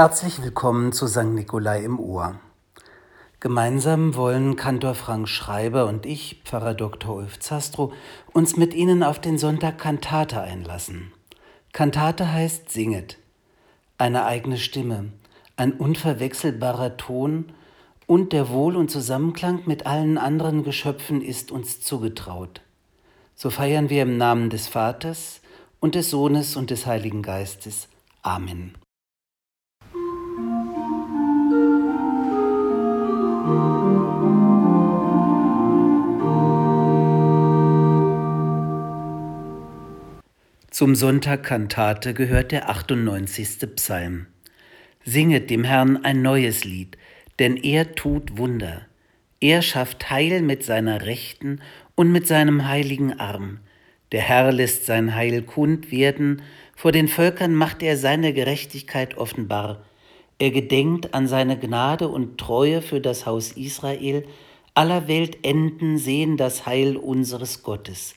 Herzlich willkommen zu St. Nikolai im Ohr. Gemeinsam wollen Kantor Frank Schreiber und ich, Pfarrer Dr. Ulf Zastro, uns mit Ihnen auf den Sonntag Kantate einlassen. Kantate heißt Singet. Eine eigene Stimme, ein unverwechselbarer Ton und der Wohl- und Zusammenklang mit allen anderen Geschöpfen ist uns zugetraut. So feiern wir im Namen des Vaters und des Sohnes und des Heiligen Geistes. Amen. Zum Sonntag Kantate gehört der 98. Psalm. Singet dem Herrn ein neues Lied, denn er tut Wunder. Er schafft Heil mit seiner Rechten und mit seinem heiligen Arm. Der Herr lässt sein Heil kund werden, vor den Völkern macht er seine Gerechtigkeit offenbar. Er gedenkt an seine Gnade und Treue für das Haus Israel, aller Welt Enden sehen das Heil unseres Gottes.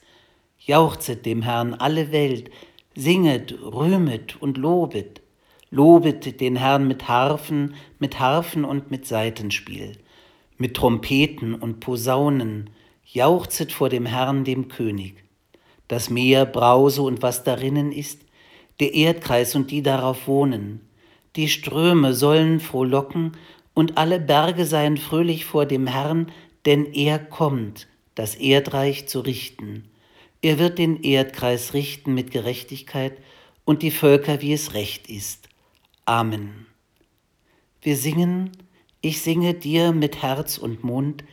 Jauchzet dem Herrn alle Welt, singet, rühmet und lobet. Lobet den Herrn mit Harfen, mit Harfen und mit Saitenspiel, mit Trompeten und Posaunen, jauchzet vor dem Herrn, dem König. Das Meer brause und was darinnen ist, der Erdkreis und die darauf wohnen. Die Ströme sollen frohlocken und alle Berge seien fröhlich vor dem Herrn, denn er kommt, das Erdreich zu richten. Er wird den Erdkreis richten mit Gerechtigkeit und die Völker, wie es recht ist. Amen. Wir singen, ich singe dir mit Herz und Mund,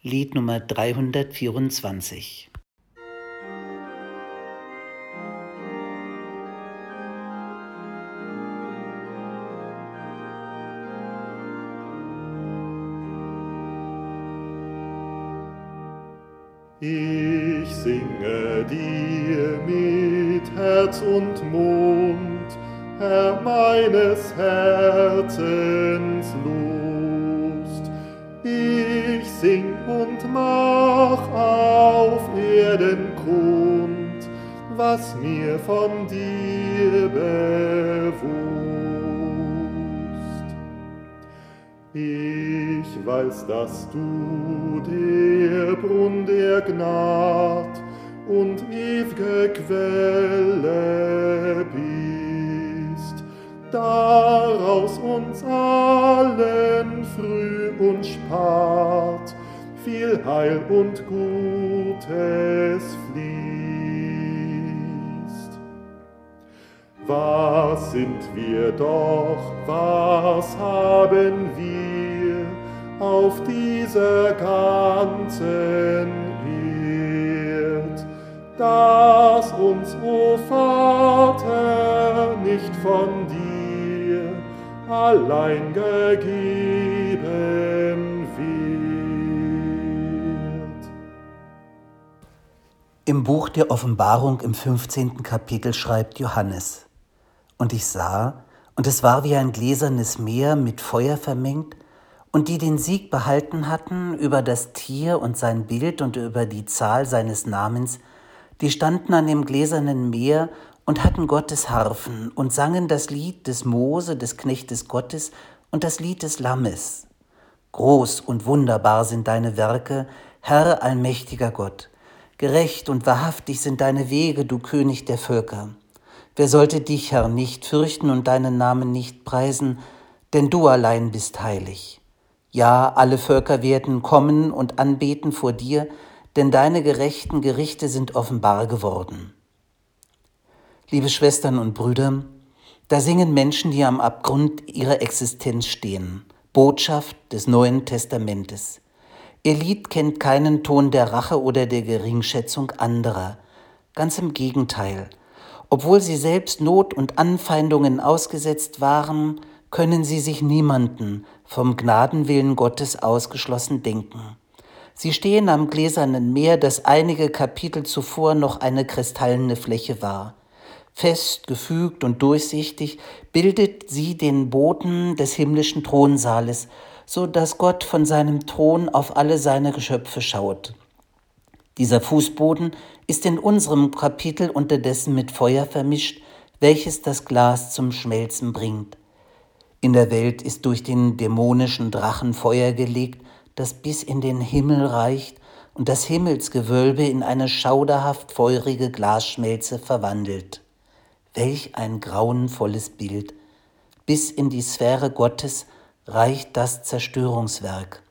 Lied Nummer 324. Ich singe dir mit Herz und Mund, Herr meines Herzens Lust. Ich sing und mach auf Erden kund, was mir von dir bewusst. Ich weiß, dass du der Brunn der Gnad und ew'ge Quelle bist, daraus uns allen früh und spart, viel Heil und Gutes fließt. Was sind wir doch, was haben wir auf dieser ganzen Erd, nicht von dir allein gegeben wird. Im Buch der Offenbarung im 15. Kapitel schreibt Johannes, Und ich sah, und es war wie ein gläsernes Meer mit Feuer vermengt, und die den Sieg behalten hatten über das Tier und sein Bild und über die Zahl seines Namens, die standen an dem gläsernen Meer und hatten Gottes Harfen und sangen das Lied des Mose, des Knechtes Gottes, und das Lied des Lammes. Groß und wunderbar sind deine Werke, Herr allmächtiger Gott. Gerecht und wahrhaftig sind deine Wege, du König der Völker. Wer sollte dich, Herr, nicht fürchten und deinen Namen nicht preisen, denn du allein bist heilig. Ja, alle Völker werden kommen und anbeten vor dir, denn deine gerechten Gerichte sind offenbar geworden. Liebe Schwestern und Brüder, da singen Menschen, die am Abgrund ihrer Existenz stehen. Botschaft des Neuen Testamentes. Ihr Lied kennt keinen Ton der Rache oder der Geringschätzung anderer. Ganz im Gegenteil. Obwohl sie selbst Not und Anfeindungen ausgesetzt waren, können sie sich niemanden vom Gnadenwillen Gottes ausgeschlossen denken. Sie stehen am gläsernen Meer, das einige Kapitel zuvor noch eine kristallene Fläche war. Fest, gefügt und durchsichtig bildet sie den Boden des himmlischen Thronsaales, so dass Gott von seinem Thron auf alle seine Geschöpfe schaut. Dieser Fußboden ist in unserem Kapitel unterdessen mit Feuer vermischt, welches das Glas zum Schmelzen bringt. In der Welt ist durch den dämonischen Drachen Feuer gelegt, das bis in den Himmel reicht und das Himmelsgewölbe in eine schauderhaft feurige Glasschmelze verwandelt. Welch ein grauenvolles Bild. Bis in die Sphäre Gottes reicht das Zerstörungswerk.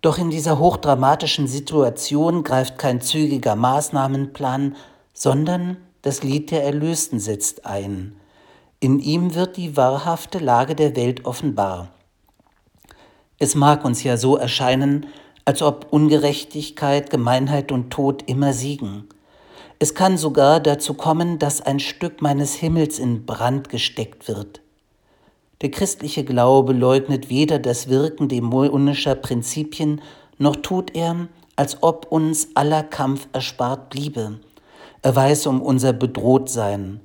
Doch in dieser hochdramatischen Situation greift kein zügiger Maßnahmenplan, sondern das Lied der Erlösten setzt ein. In ihm wird die wahrhafte Lage der Welt offenbar. Es mag uns ja so erscheinen, als ob Ungerechtigkeit, Gemeinheit und Tod immer siegen. Es kann sogar dazu kommen, dass ein Stück meines Himmels in Brand gesteckt wird. Der christliche Glaube leugnet weder das Wirken dämonischer Prinzipien, noch tut er, als ob uns aller Kampf erspart bliebe. Er weiß um unser Bedrohtsein.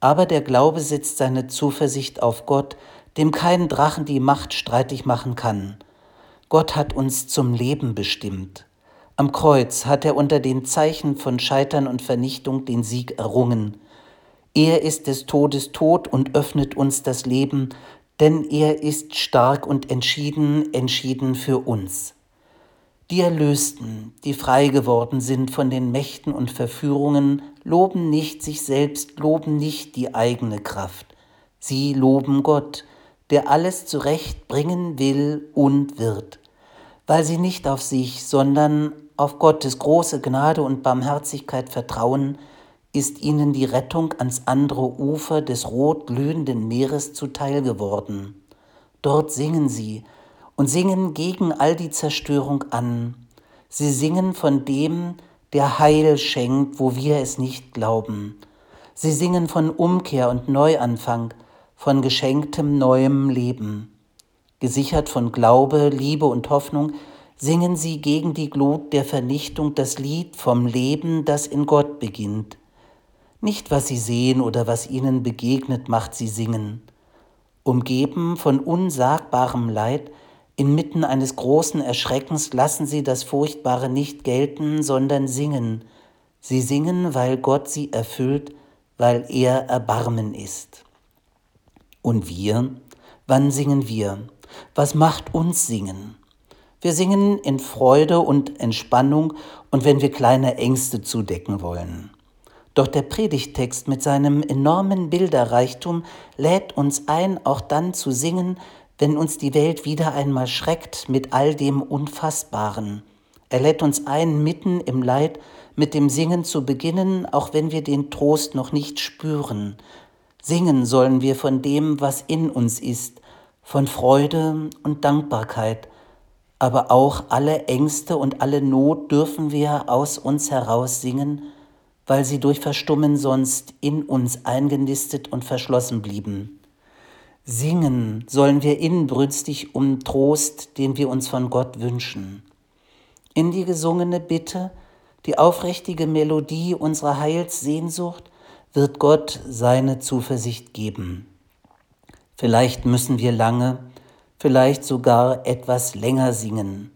Aber der Glaube setzt seine Zuversicht auf Gott, dem kein Drachen die Macht streitig machen kann. Gott hat uns zum Leben bestimmt. Am Kreuz hat er unter den Zeichen von Scheitern und Vernichtung den Sieg errungen. Er ist des Todes Tod und öffnet uns das Leben, denn er ist stark und entschieden, entschieden für uns. Die Erlösten, die frei geworden sind von den Mächten und Verführungen, loben nicht sich selbst, loben nicht die eigene Kraft. Sie loben Gott, der alles zurechtbringen will und wird, weil sie nicht auf sich, sondern auf Gottes große Gnade und Barmherzigkeit vertrauen, ist ihnen die Rettung ans andere Ufer des rot glühenden Meeres zuteil geworden. Dort singen sie und singen gegen all die Zerstörung an. Sie singen von dem, der Heil schenkt, wo wir es nicht glauben. Sie singen von Umkehr und Neuanfang, von geschenktem neuem Leben. Gesichert von Glaube, Liebe und Hoffnung, singen sie gegen die Glut der Vernichtung das Lied vom Leben, das in Gott beginnt. Nicht was sie sehen oder was ihnen begegnet, macht sie singen. Umgeben von unsagbarem Leid, inmitten eines großen Erschreckens lassen sie das Furchtbare nicht gelten, sondern singen. Sie singen, weil Gott sie erfüllt, weil er Erbarmen ist. Und wir? Wann singen wir? Was macht uns singen? Wir singen in Freude und Entspannung und wenn wir kleine Ängste zudecken wollen. Doch der Predigtext mit seinem enormen Bilderreichtum lädt uns ein, auch dann zu singen, wenn uns die Welt wieder einmal schreckt mit all dem Unfassbaren. Er lädt uns ein, mitten im Leid mit dem Singen zu beginnen, auch wenn wir den Trost noch nicht spüren. Singen sollen wir von dem, was in uns ist, von Freude und Dankbarkeit, aber auch alle Ängste und alle Not dürfen wir aus uns heraus singen, weil sie durch Verstummen sonst in uns eingenistet und verschlossen blieben. Singen sollen wir inbrünstig um Trost, den wir uns von Gott wünschen. In die gesungene Bitte, die aufrichtige Melodie unserer Heilssehnsucht, wird Gott seine Zuversicht geben. Vielleicht müssen wir lange, vielleicht sogar etwas länger singen.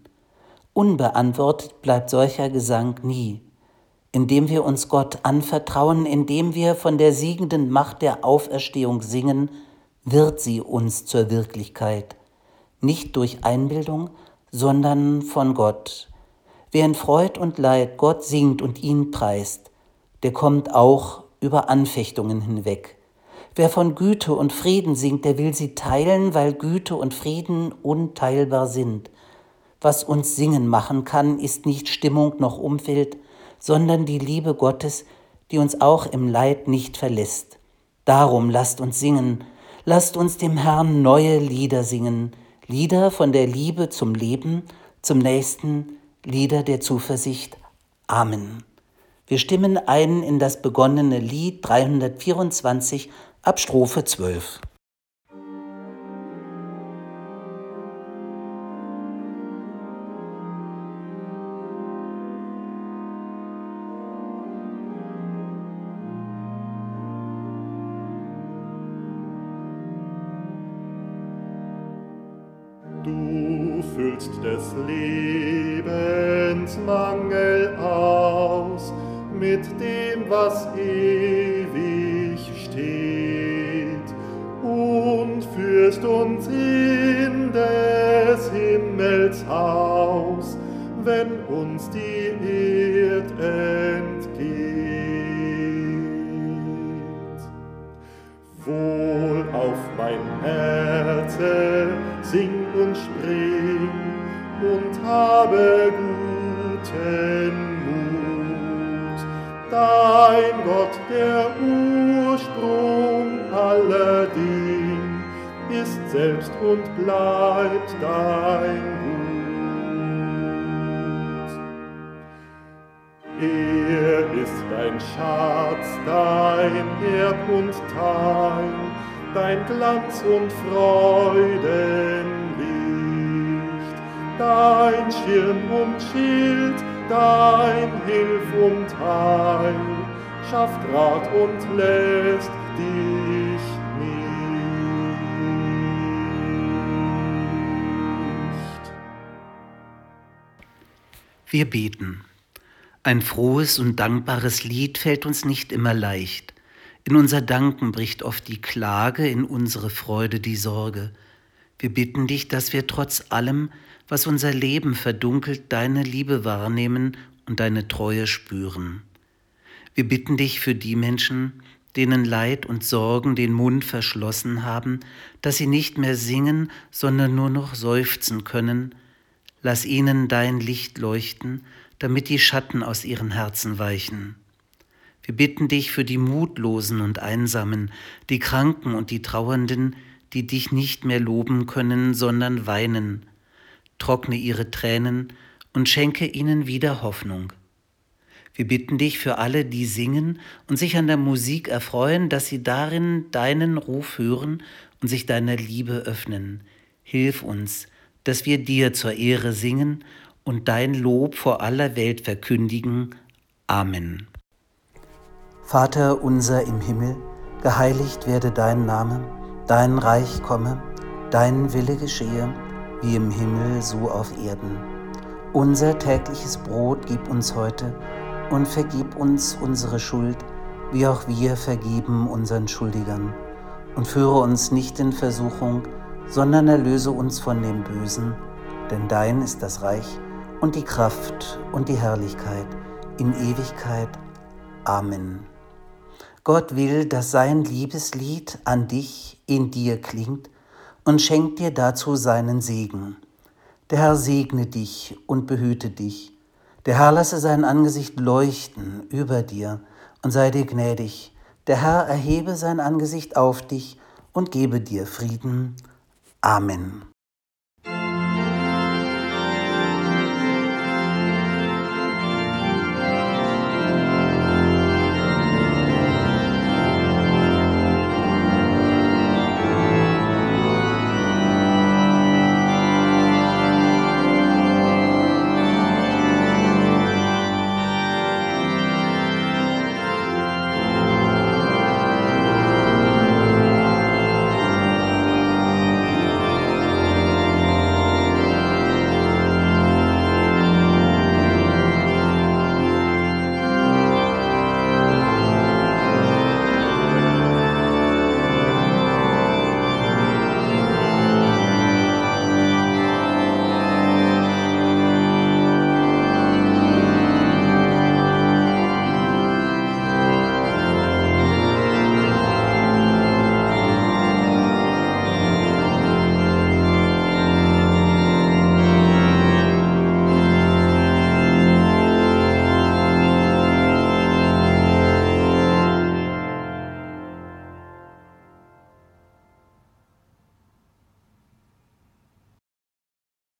Unbeantwortet bleibt solcher Gesang nie indem wir uns Gott anvertrauen, indem wir von der siegenden Macht der Auferstehung singen, wird sie uns zur Wirklichkeit, nicht durch Einbildung, sondern von Gott. Wer in Freud und Leid Gott singt und ihn preist, der kommt auch über Anfechtungen hinweg. Wer von Güte und Frieden singt, der will sie teilen, weil Güte und Frieden unteilbar sind. Was uns singen machen kann, ist nicht Stimmung noch Umfeld, sondern die Liebe Gottes, die uns auch im Leid nicht verlässt. Darum lasst uns singen, lasst uns dem Herrn neue Lieder singen, Lieder von der Liebe zum Leben, zum Nächsten, Lieder der Zuversicht. Amen. Wir stimmen ein in das begonnene Lied 324 ab Strophe 12. füllst des Lebens Mangel aus mit dem, was ewig steht führst uns in des Himmels Haus, wenn uns die Erd entgeht. Wohl auf mein Herze, sing und spring und habe guten Mut. Dein Gott, der Ursprung ist selbst und bleibt dein Gut. Er ist dein Schatz, dein Erb und Teil, dein Glanz und Freudenlicht, dein Schirm und Schild, dein Hilf und Heil, schafft Rat und lässt dich Wir beten. Ein frohes und dankbares Lied fällt uns nicht immer leicht. In unser Danken bricht oft die Klage, in unsere Freude die Sorge. Wir bitten dich, dass wir trotz allem, was unser Leben verdunkelt, deine Liebe wahrnehmen und deine Treue spüren. Wir bitten dich für die Menschen, denen Leid und Sorgen den Mund verschlossen haben, dass sie nicht mehr singen, sondern nur noch seufzen können. Lass ihnen dein Licht leuchten, damit die Schatten aus ihren Herzen weichen. Wir bitten dich für die Mutlosen und Einsamen, die Kranken und die Trauernden, die dich nicht mehr loben können, sondern weinen. Trockne ihre Tränen und schenke ihnen wieder Hoffnung. Wir bitten dich für alle, die singen und sich an der Musik erfreuen, dass sie darin deinen Ruf hören und sich deiner Liebe öffnen. Hilf uns, dass wir dir zur Ehre singen und dein Lob vor aller Welt verkündigen. Amen. Vater unser im Himmel, geheiligt werde dein Name, dein Reich komme, dein Wille geschehe, wie im Himmel so auf Erden. Unser tägliches Brot gib uns heute und vergib uns unsere Schuld, wie auch wir vergeben unseren Schuldigern. Und führe uns nicht in Versuchung, sondern erlöse uns von dem Bösen, denn dein ist das Reich und die Kraft und die Herrlichkeit in Ewigkeit. Amen. Gott will, dass sein Liebeslied an dich in dir klingt und schenkt dir dazu seinen Segen. Der Herr segne dich und behüte dich. Der Herr lasse sein Angesicht leuchten über dir und sei dir gnädig. Der Herr erhebe sein Angesicht auf dich und gebe dir Frieden. Amen.